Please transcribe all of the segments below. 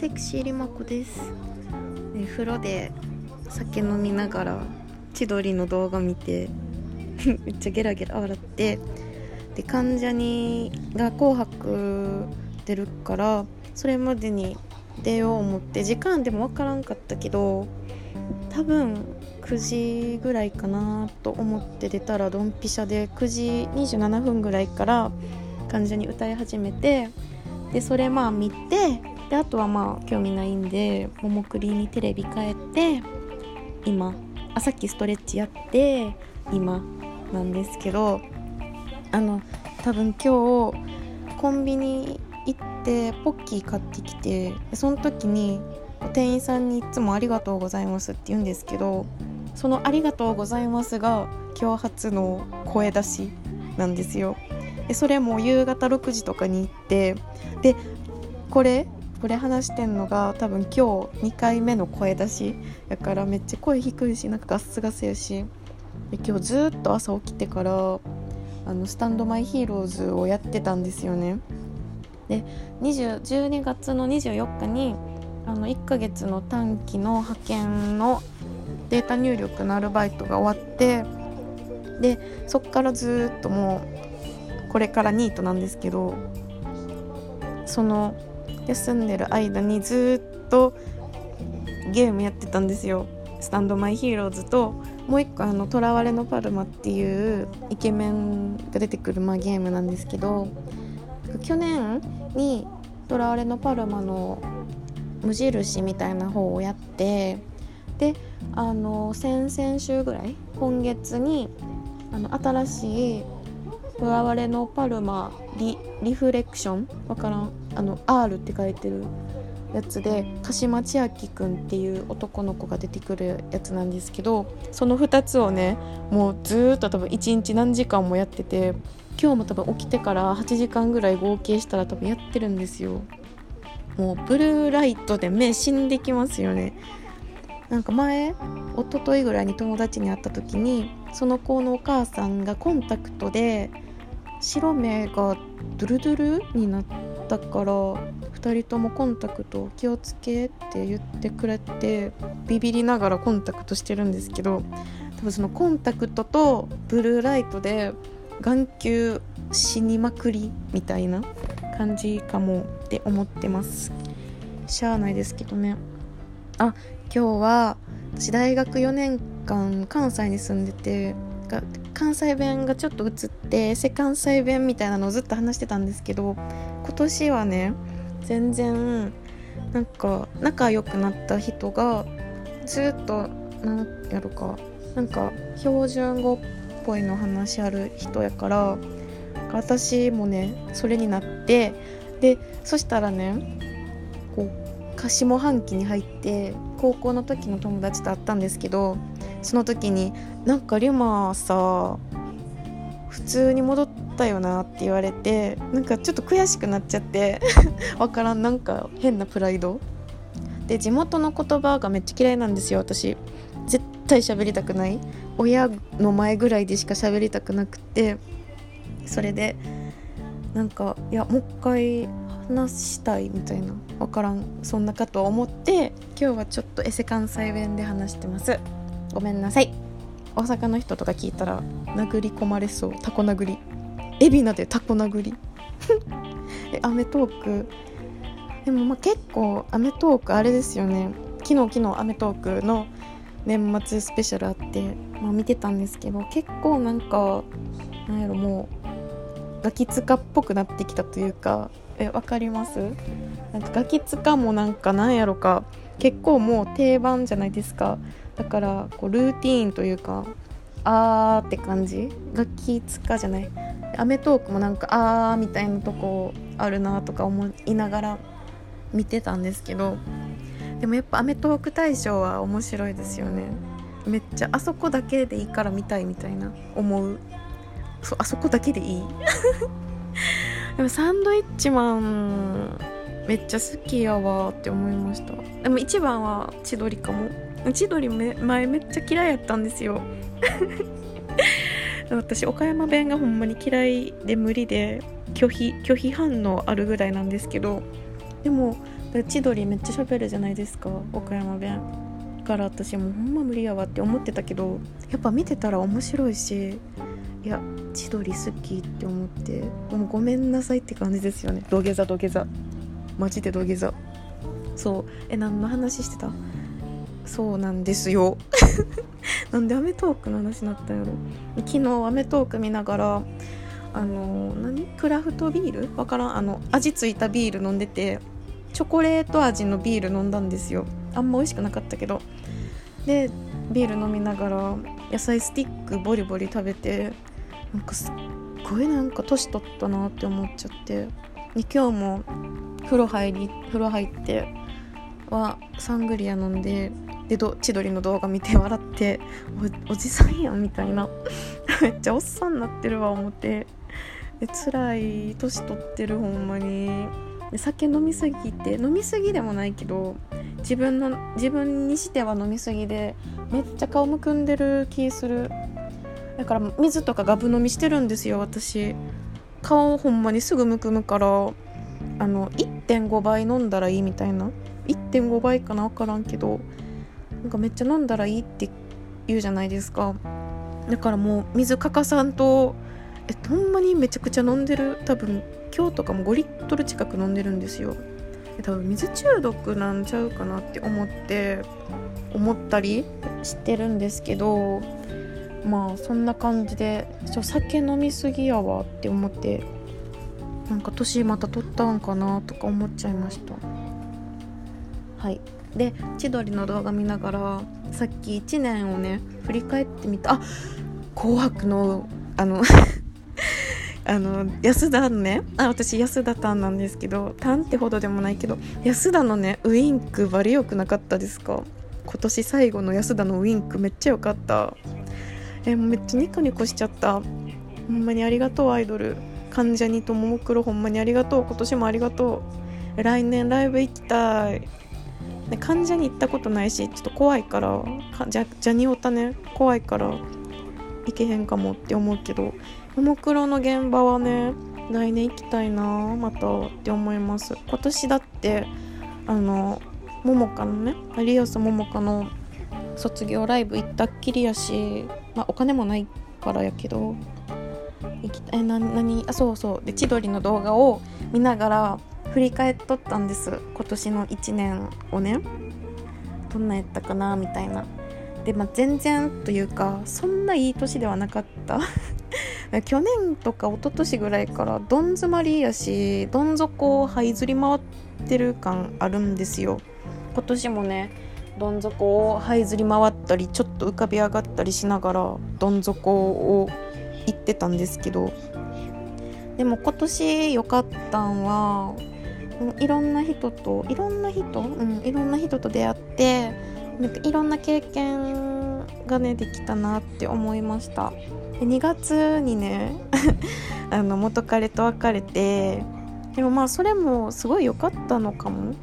セクシーリマコです。で風呂で酒飲みながら千鳥の動画見て めっちゃゲラゲラ笑ってで関ジャニが「紅白」出るからそれまでに出よう思って時間でも分からんかったけど多分9時ぐらいかなと思って出たらドンピシャで9時27分ぐらいから関ジャニ歌い始めてでそれまあ見てであとはまあ興味ないんでももクリにテレビ変えて今あさっきストレッチやって今なんですけどあの多分今日コンビニ行ってポッキー買ってきてその時に店員さんにいつも「ありがとうございます」って言うんですけどその「ありがとうございます」が今日初の声出しなんですよ。でそれも夕方6時とかに行ってでこれこれ話してんのが多分今日2回目の声出しやからめっちゃ声低いしなんかガスガスやし。で今日ずっと朝起きてからあのスタンドマイヒーローズをやってたんですよね。で12月の24日にあの1ヶ月の短期の派遣のデータ入力のアルバイトが終わってでそっからずっともうこれからニートなんですけどその休んでる間にずっとゲームやってたんですよ。スタンドマイヒーローズともう一個あの「囚われのパルマ」っていうイケメンが出てくる、まあ、ゲームなんですけど去年に「囚われのパルマ」の無印みたいな方をやってであの先々週ぐらい今月にあの新しい「囚われのパルマリリフレクション」わからん。あの R って書いてるやつで鹿島千秋くんっていう男の子が出てくるやつなんですけどその2つをねもうずっと多分1日何時間もやってて今日も多分起きてから8時間ぐらい合計したら多分やってるんですよ。もうブルーライトで目死んできますよね。なんか前一昨日ぐらいに友達に会った時にその子のお母さんがコンタクトで白目がドゥルドゥルになってたから2人ともコンタクト気をつけって言ってくれてビビりながらコンタクトしてるんですけど多分そのコンタクトとブルーライトで眼球死にまくりみたいな感じかもって思ってます。しゃあないですけどね。あ今日は私大学4年間関西に住んでて関西弁がちょっと映ってセ関西弁みたいなのをずっと話してたんですけど今年はね全然なんか仲良くなった人がずっとなんやるかなんか標準語っぽいの話ある人やから私もねそれになってでそしたらねこう下半期に入って高校の時の友達と会ったんですけどその時に「なんかリュマさ普通に戻ってたよな」って言われてなんかちょっと悔しくなっちゃって わからんなんか変なプライド。で地元の言葉がめっちゃ嫌いなんですよ私。絶対喋りたくない。親の前ぐらいでしか喋りたくなくて。それでなんかいやもう一回話したいみたいな。分からん。そんなかと思って今日はちょっとエセ関西弁で話してます。ごめんなさい。大阪の人とか聞いたら殴り込まれそう。タコ殴り。海老名でタコ殴り。えアメトーク。でもまあ結構アメトークあれですよね。昨日昨日アメトークの年末スペシャルあって、まあ、見てたんですけど結構なんかなんやろもうガキツカっぽくなってきたというか。えわかります？なんかガキツカもなんかなんやろか。結構もう定番じゃないですか。だからこうルーティーンというかあーって感じ？ガキツカじゃない？アメトーークもなんかあーみたいなとこあるなとか思いながら見てたんですけどでもやっぱアメトーーク大賞は面白いですよね。めっちゃあそこだけでいいから見たいみたいな思う。そあそこだけでいい？でもサンドイッチマンめっちゃ好きやわって思いました。でも一番は千鳥かも。千鳥め前めっちゃ嫌いやったんですよ。私岡山弁がほんまに嫌いで無理で拒否拒否反応あるぐらいなんですけどでもで千鳥めっちゃ喋るじゃないですか岡山弁から。私もうほんま無理やわって思ってたけどやっぱ見てたら面白いしいや千鳥好きって思ってもうごめんなさいって感じですよね。土下座土下座。マジで土下座。そう。え何の話してた？そうなんですよ。なんで『アメトーーク』の話になったんやろ。昨日『アメトーーク』見ながらあの何？クラフトビール？わからん。あの味ついたビール飲んでてチョコレート味のビール飲んだんですよ。あんま美味しくなかったけど。でビール飲みながら野菜スティックボリボリ食べてなんかすっごいなんか年取ったなって思っちゃって。で今日も風呂入り風呂入ってはサングリア飲んでで千鳥の動画見て笑っておじさんやんみたいな。めっちゃおっさんになってるわ思って。で辛い年取ってるほんまに。で酒飲みすぎて飲みすぎでもないけど自分の自分にしては飲みすぎでめっちゃ顔むくんでる気する。だから水とかガブ飲みしてるんですよ私。顔ほんまにすぐむくむからあの1.5倍飲んだらいいみたいな。1.5倍かな分からんけどなんかめっちゃ飲んだらいいって言うじゃないですか。だからもう水欠かさんとえほんまにめちゃくちゃ飲んでる。多分今日とかも5リットル近く飲んでるんですよ。多分水中毒なんちゃうかなって思って思ったりしてるんですけどまあそんな感じで酒飲みすぎやわって思ってなんか年また取ったんかなとか思っちゃいました。はい。で千鳥の動画見ながらさっき1年をね振り返ってみた。あ紅白のあの あの安田のねあ私安田タンなんですけどタンってほどでもないけど安田のねウインクバリ良くなかったですか？今年最後の安田のウインクめっちゃ良かった。えめっちゃニコニコしちゃった。ほんまにありがとうアイドル。関ジャニとももクロほんまにありがとう。今年もありがとう。来年ライブ行きたい。関ジャニ行ったことないしちょっと怖いからジャジャニオタね怖いから行けへんかもって思うけどももクロの現場はね来年行きたいなまたって思います。今年だってあのももかのね有安ももかの卒業ライブ行ったっきりやし、まあ、お金もないからやけど行きたいな何あそうそう。で千鳥の動画を見ながら振り返っとったんです。今年の1年をね。どんなやったかなみたいな。で、まあ、全然というかそんないい年ではなかった。去年とか一昨年ぐらいからどん詰まりやしどん底を這いずり回ってる感あるんですよ。今年もねどん底を這いずり回ったりちょっと浮かび上がったりしながらどん底を行ってたんですけど。でも今年良かったんはいろんな人といろんな人、うん、いろんな人と出会ってなんかいろんな経験がねできたなって思いました。で2月にね あの元彼と別れてでもまあそれもすごい良かったのかも。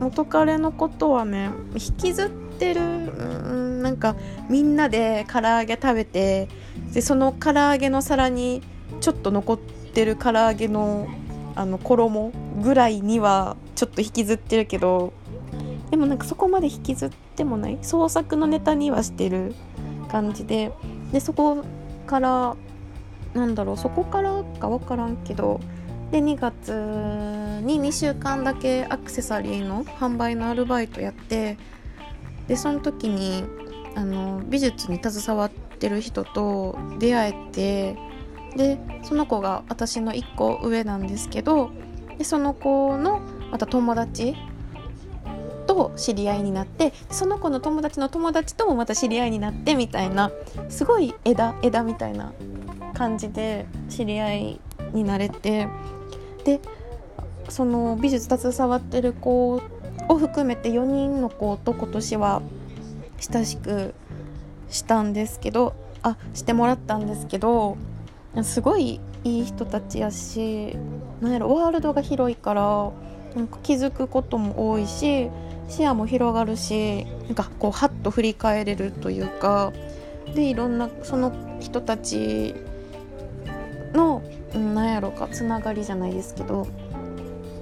元彼のことはね引きずってるうんなんかみんなで唐揚げ食べてでその唐揚げの皿にちょっと残ってる唐揚げのあの衣ぐらいにはちょっと引きずってるけどでもなんかそこまで引きずってもない。創作のネタにはしてる感じででそこからなんだろうそこからか分からんけどで2月に2週間だけアクセサリーの販売のアルバイトやってでその時にあの美術に携わってる人と出会えてでその子が私の1個上なんですけどでその子のまた友達と知り合いになってその子の友達の友達ともまた知り合いになってみたいなすごい枝枝みたいな感じで知り合いになれてでその美術携わってる子を含めて4人の子と今年は親しくしたんですけどあしてもらったんですけどすごいいい人たちやしなんやろワールドが広いからなんか気づくことも多いし視野も広がるしなんかこうハッと振り返れるというかでいろんなその人たちのなんやろかつながりじゃないですけど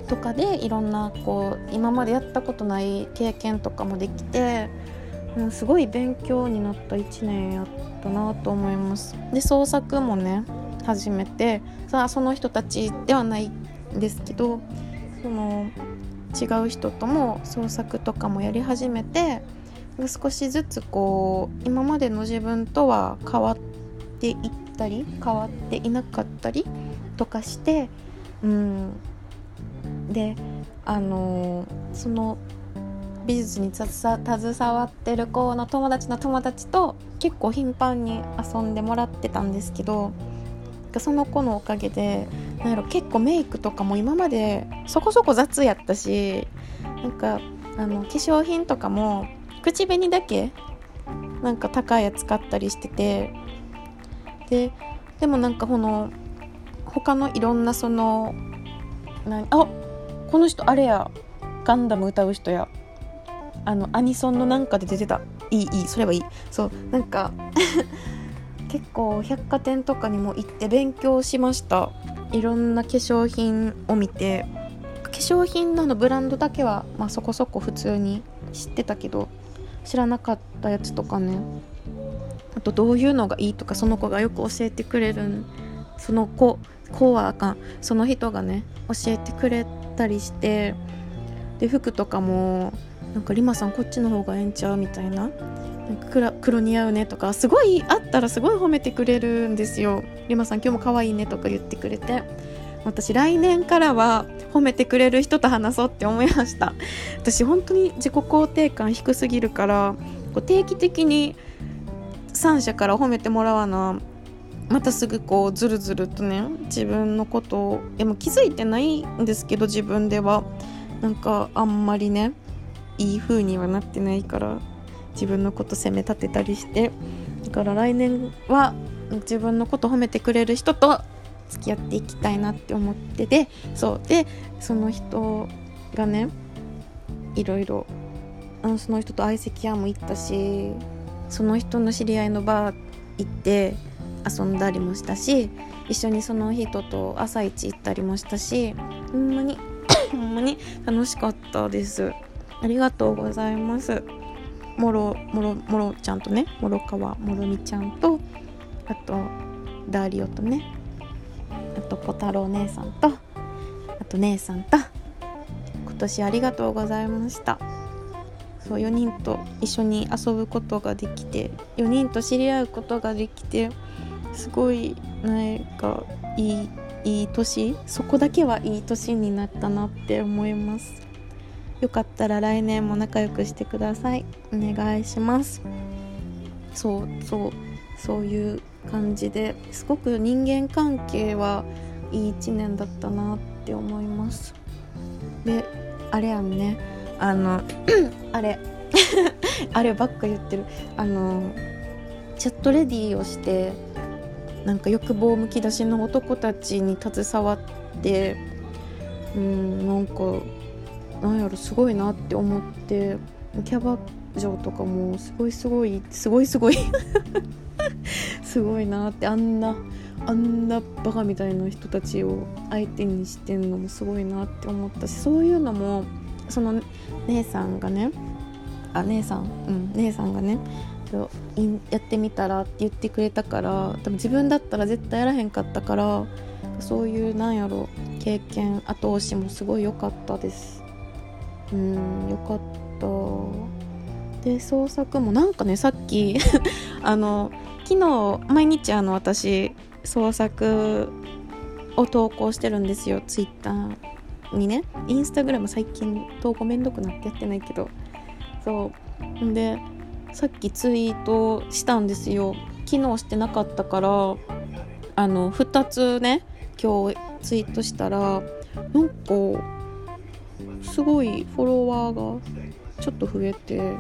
とかでいろんなこう今までやったことない経験とかもできて、うん、すごい勉強になった1年やったなと思います。で創作もね始めてさあその人たちではないんですけどその違う人とも創作とかもやり始めて少しずつこう今までの自分とは変わっていったり変わっていなかったりとかしてうん。であのその美術に携わってる子の友達の友達と結構頻繁に遊んでもらってたんですけどその子のおかげでなんやろ結構メイクとかも今までそこそこ雑やったしなんかあの化粧品とかも口紅だけなんか高いやつ買ったりしててででもなんかこの他のいろんなそのなあこの人あれやガンダム歌う人やあのアニソンのなんかで出てた。いいいいそれはいい。そうなんか 結構百貨店とかにも行って勉強しました。いろんな化粧品を見て。化粧品ののブランドだけは、まあ、そこそこ普通に知ってたけど知らなかったやつとかね。あとどういうのがいいとかその子がよく教えてくれるその子子はあかん。その人がね教えてくれたりして。で服とかもなんかリマさんこっちの方がええんちゃうみたいな。黒黒似合うねとかすごいあったらすごい褒めてくれるんですよ。リマさん今日も可愛いねとか言ってくれて。私来年からは褒めてくれる人と話そうって思いました。私本当に自己肯定感低すぎるからこう定期的に3社から褒めてもらわなまたすぐこうずるずるとね自分のことをでも気づいてないんですけど自分では。なんかあんまりねいい風にはなってないから自分のこと責め立てたりしてだから来年は自分のこと褒めてくれる人と付き合っていきたいなって思っててそうでその人がねいろいろその人と相席屋も行ったしその人の知り合いのバー行って遊んだりもしたし一緒にその人と朝市行ったりもしたしほんまに ほんまに楽しかったです。ありがとうございます。もろもろもろちゃんとね諸川もろみちゃんとあとダーリオとねあと小太郎姉さんとあと姉さんと今年ありがとうございました。そう4人と一緒に遊ぶことができて4人と知り合うことができてすごいなんかいいいい年そこだけはいい年になったなって思います。よかったら来年も仲良くしてください。お願いします。そうそうそういう感じですごく人間関係はいい1年だったなって思います。であれやんね。あの あれ あればっか言ってる。あのチャットレディーをしてなんか欲望むき出しの男たちに携わってうんなんかなんやろすごいなって思ってキャバ嬢とかもすごいすごいすごいすごい すごいなってあんなあんなバカみたいな人たちを相手にしてんのもすごいなって思ったしそういうのもその姉さんがねあ姉さんうん姉さんがねやってみたらって言ってくれたから多分自分だったら絶対やらへんかったからそういうなんやろ経験後押しもすごい良かったです。うんよかった。で創作もなんかねさっき あの昨日毎日あの私創作を投稿してるんですよツイッターにね。インスタグラム最近投稿めんどくなってやってないけど。そう。でさっきツイートしたんですよ。昨日してなかったからあの2つね今日ツイートしたらなんかすごいフォロワーがちょっと増えて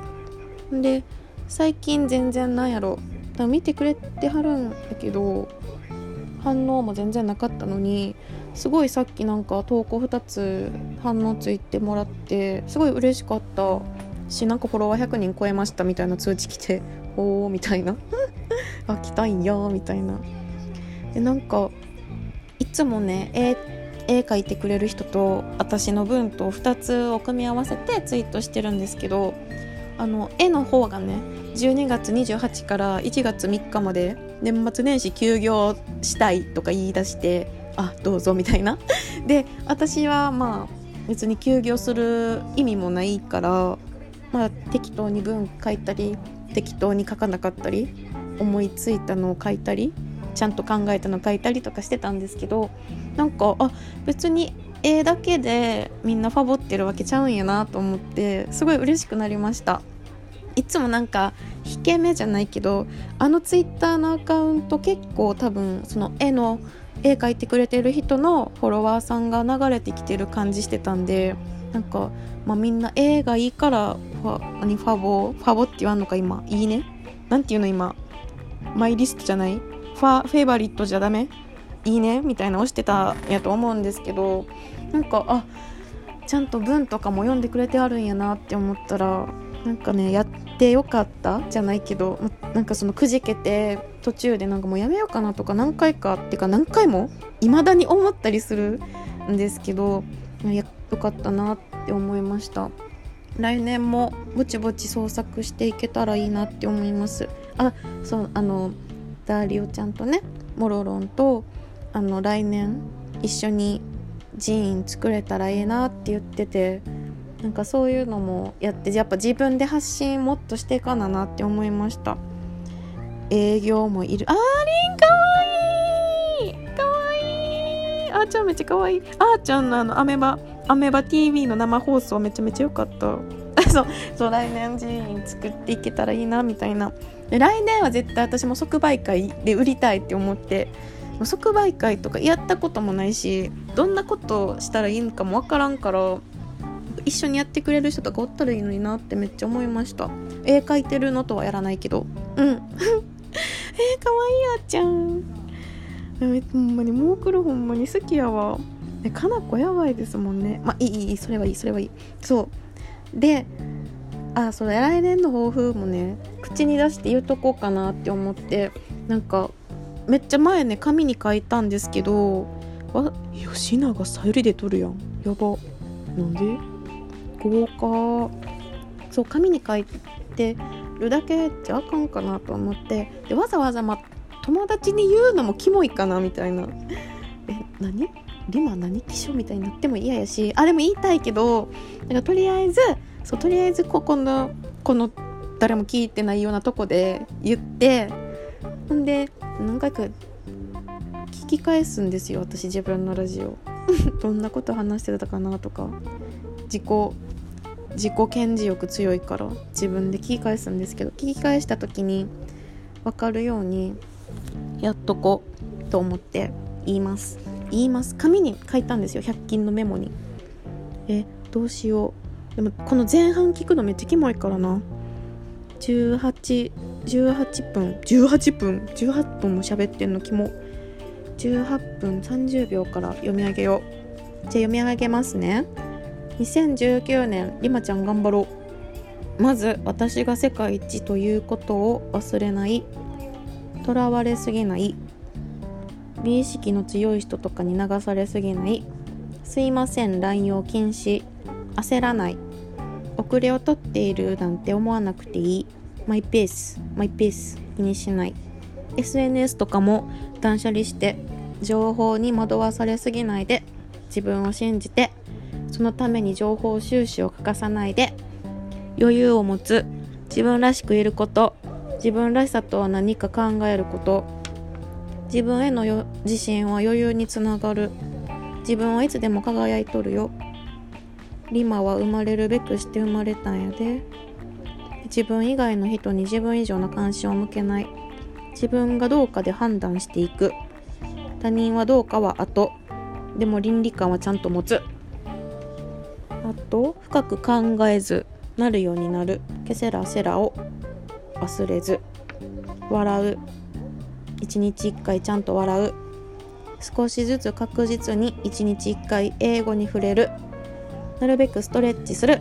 で最近全然なんやろ。見てくれてはるんだけど反応も全然なかったのにすごいさっきなんか投稿2つ反応ついてもらってすごい嬉しかったしなんかフォロワー100人超えましたみたいな通知来て おーみたいな。あ来たいんやみたいな。でなんかいつもねえー、絵描いてくれる人と私の分と2つを組み合わせてツイートしてるんですけどあの絵の方がね12月28から1月3日まで年末年始休業したいとか言い出してあどうぞみたいな。で私はまあ別に休業する意味もないからまあ適当に文書いたり適当に書かなかったり思いついたのを書いたりちゃんと考えたの書いたりとかしてたんですけどなんかあ別に絵だけでみんなファボってるわけちゃうんやなと思ってすごい嬉しくなりました。いつもなんか引け目じゃないけどあのツイッターのアカウント結構多分その絵の絵描いてくれてる人のフォロワーさんが流れてきてる感じしてたんでなんか、まあ、みんな絵がいいからファ何ファボファボって言わんのか今いいね？なんていうの今？マイリストじゃない？ファフェイバリットじゃダメ？いいね？みたいな押してたんやと思うんですけどなんかあちゃんと文とかも読んでくれてあるんやなって思ったらなんかねやってよかった？じゃないけどなんかそのくじけて途中でなんかもうやめようかなとか何回かっていうか何回も？未だに思ったりするんですけどやよかったなって思いました。来年もぼちぼち創作していけたらいいなって思います。あそうあのダーリオちゃんとねモロロンとあの来年一緒に寺院作れたらいいなって言っててなんかそういうのもやってやっぱ自分で発信もっとしていかななって思いました。営業もいる。あーりんかわいい！かわいい！あーちゃんめっちゃかわいい。あーちゃんのあのアメバアメバ TV の生放送めちゃめちゃ良かった。そうそう来年寺院作っていけたらいいなみたいなで来年は絶対私も即売会で売りたいって思って即売会とかやったこともないしどんなことしたらいいのかもわからんから一緒にやってくれる人とかおったらいいのになってめっちゃ思いました。絵描いてるのとはやらないけど。うん。えー、かわいいあっちゃん。えほんまにモークルほんまに好きやわ。えかなこやばいですもんね。まあいいいいそれはいいそれはいい。そう。であそれ来年の抱負もね口に出して言うとこうかなって思ってなんかめっちゃ前ね紙に書いたんですけどあ吉永さゆりで撮るやん。やば。なんで？豪華。そう紙に書いてるだけじゃあかんかなと思って。でわざわざ、ま、友達に言うのもキモいかなみたいな。え何？リマ何？気象みたいになっても嫌やし。あれも言いたいけどだかとりあえずそうとりあえずここのこの誰も聞いてないようなとこで言ってほんで何回か聞き返すんですよ私自分のラジオ。どんなこと話してたかなとか。自己自己顕示欲強いから自分で聞き返すんですけど聞き返した時に分かるようにやっとこうと思って言います。言います。紙に書いたんですよ100均のメモに。えどうしよう。でもこの前半聞くのめっちゃキモいからな。18 18分。18分？18分も喋ってんのキモ。18分30秒から読み上げよう。じゃあ読み上げますね。2019年りまちゃん頑張ろう。まず私が世界一ということを忘れない。とらわれすぎない。美意識の強い人とかに流されすぎない。すいません乱用禁止。焦らない。遅れをとっているなんて思わなくていい。マイペースマイペース気にしない。SNS とかも断捨離して情報に惑わされすぎないで自分を信じてそのために情報収集を欠かさないで余裕を持つ自分らしくいること自分らしさとは何か考えること自分への自信は余裕につながる。自分はいつでも輝いとるよ。リマは生まれるべくして生まれたんやで。自分以外の人に自分以上の関心を向けない。自分がどうかで判断していく。他人はどうかは後。でも倫理観はちゃんと持つ。あと深く考えずなるようになる。ケセラセラを忘れず。笑う。一日一回ちゃんと笑う。少しずつ確実に一日一回英語に触れる。なるべくストレッチする。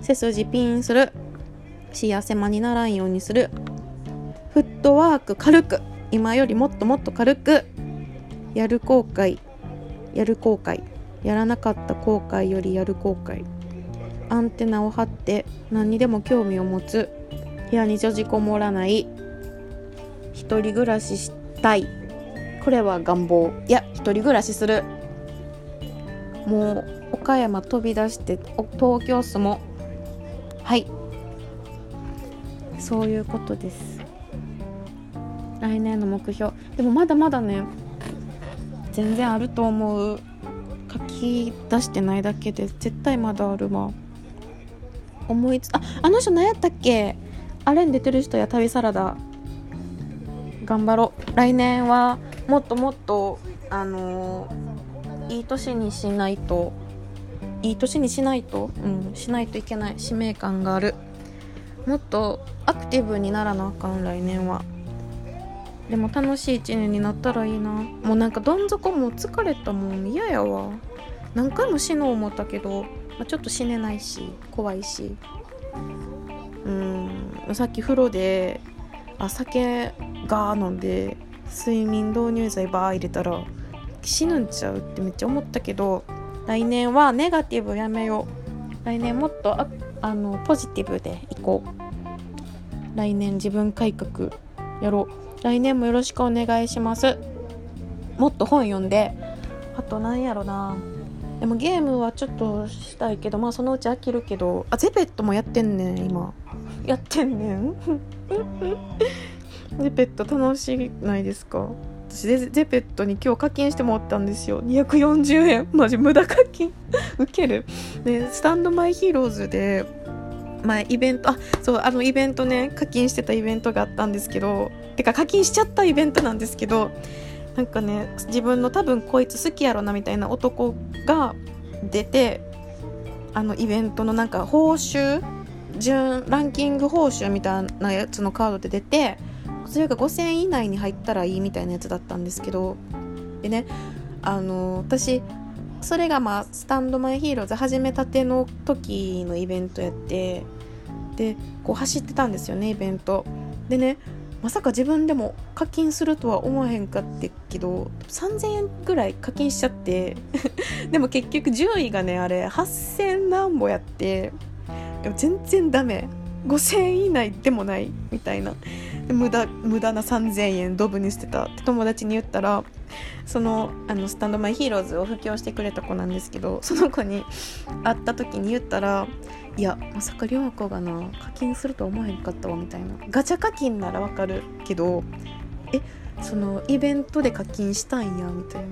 背筋ピンする。幸せ間にならんようにする。フットワーク軽く。今よりもっともっと軽く。やる後悔。やる後悔。やらなかった後悔よりやる後悔。アンテナを張って。何にでも興味を持つ。部屋に閉じこもらない。一人暮らししたい。これは願望。いや一人暮らしする。もう岡山飛び出して東京住もはい。そういうことです。来年の目標。でもまだまだね全然あると思う。書き出してないだけで絶対まだあるわ。思いつああの人何やったっけ？あれに出てる人や旅サラダ。頑張ろう。来年はもっともっとあのー、いい年にしないといい年にしないと？うん。しないといけない使命感がある。もっとアクティブにならなあかん来年は。でも楽しい一年になったらいいな。もうなんかどん底も疲れたもん。嫌やわ。何回も死のう思ったけど、まあ、ちょっと死ねないし怖いし。うん。さっき風呂であ酒ガー飲んで睡眠導入剤バー入れたら死ぬんちゃうってめっちゃ思ったけど来年はネガティブやめよう。来年もっとああのポジティブでいこう。来年自分改革やろう。来年もよろしくお願いします。もっと本読んで。あとなんやろな。でもゲームはちょっとしたいけどまあそのうち飽きるけど。あゼペットもやってんねん今。やってんねん。ゼペット楽しいないですか？私ゼゼペットに今日課金してもらったんですよ。240円。マジ無駄課金。ウケる。でスタンドマイヒーローズで前イベントあそうあのイベントね課金してたイベントがあったんですけどてか課金しちゃったイベントなんですけどなんかね自分の多分こいつ好きやろなみたいな男が出てあのイベントのなんか報酬順ランキング報酬みたいなやつのカードで出てそれが5000円以内に入ったらいいみたいなやつだったんですけどでねあの私それがまあスタンドマイヒーローズ始めたての時のイベントやってでこう走ってたんですよねイベント。でねまさか自分でも課金するとは思わへんかってけど3000円ぐらい課金しちゃって でも結局順位がねあれ8000何ぼやってでも全然ダメ。5000円以内でもないみたいな。無駄無駄な3000円ドブに捨てたって友達に言ったらそのあのスタンドマイヒーローズを布教してくれた子なんですけどその子に会った時に言ったら「いやまさか涼子がな課金すると思わへんかったわ」みたいな。ガチャ課金ならわかるけどえそのイベントで課金したんやみたいな。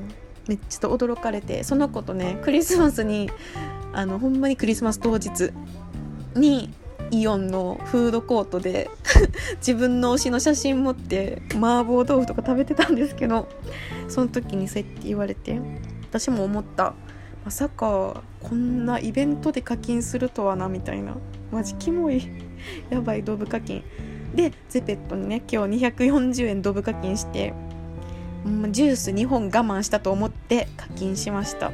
めっちゃ驚かれてその子とねクリスマスにあのほんまにクリスマス当日にイオンのフードコートで 自分の推しの写真持って麻婆豆腐とか食べてたんですけどその時にそうやって言われて私も思った。まさかこんなイベントで課金するとはなみたいな。マジキモい。やばいドブ課金。でゼペットにね今日240円ドブ課金してジュース2本我慢したと思って課金しました。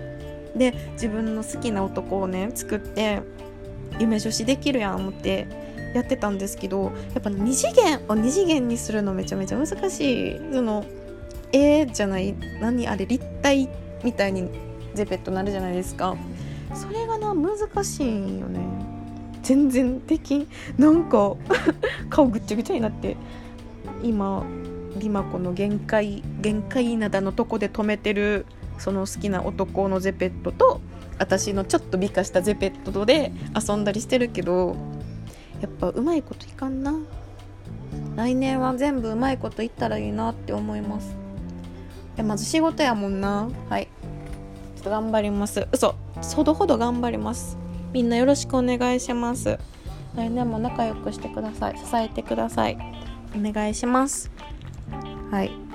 で自分の好きな男をね作って夢女子できるやん思ってやってたんですけどやっぱ2次元を2次元にするのめちゃめちゃ難しい。その絵じゃない。何あれ立体みたいにゼペットなるじゃないですか。それがな難しいんよね。全然できなんか 顔ぐっちゃぐちゃになって今リマコの限界限界灘のとこで止めてるその好きな男のゼペットと私のちょっと美化したゼペットで遊んだりしてるけどやっぱうまいこといかんな。来年は全部うまいこといったらいいなって思います。いやまず仕事やもんな。はい。ちょっと頑張ります。嘘。ほどほど頑張ります。みんなよろしくお願いします。来年も仲良くしてください。支えてください。お願いします。はい。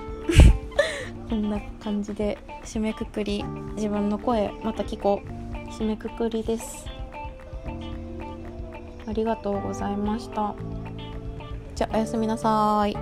こんな感じで締めくくり自分の声また聞こう。締めくくりです。ありがとうございました。じゃあおやすみなさい。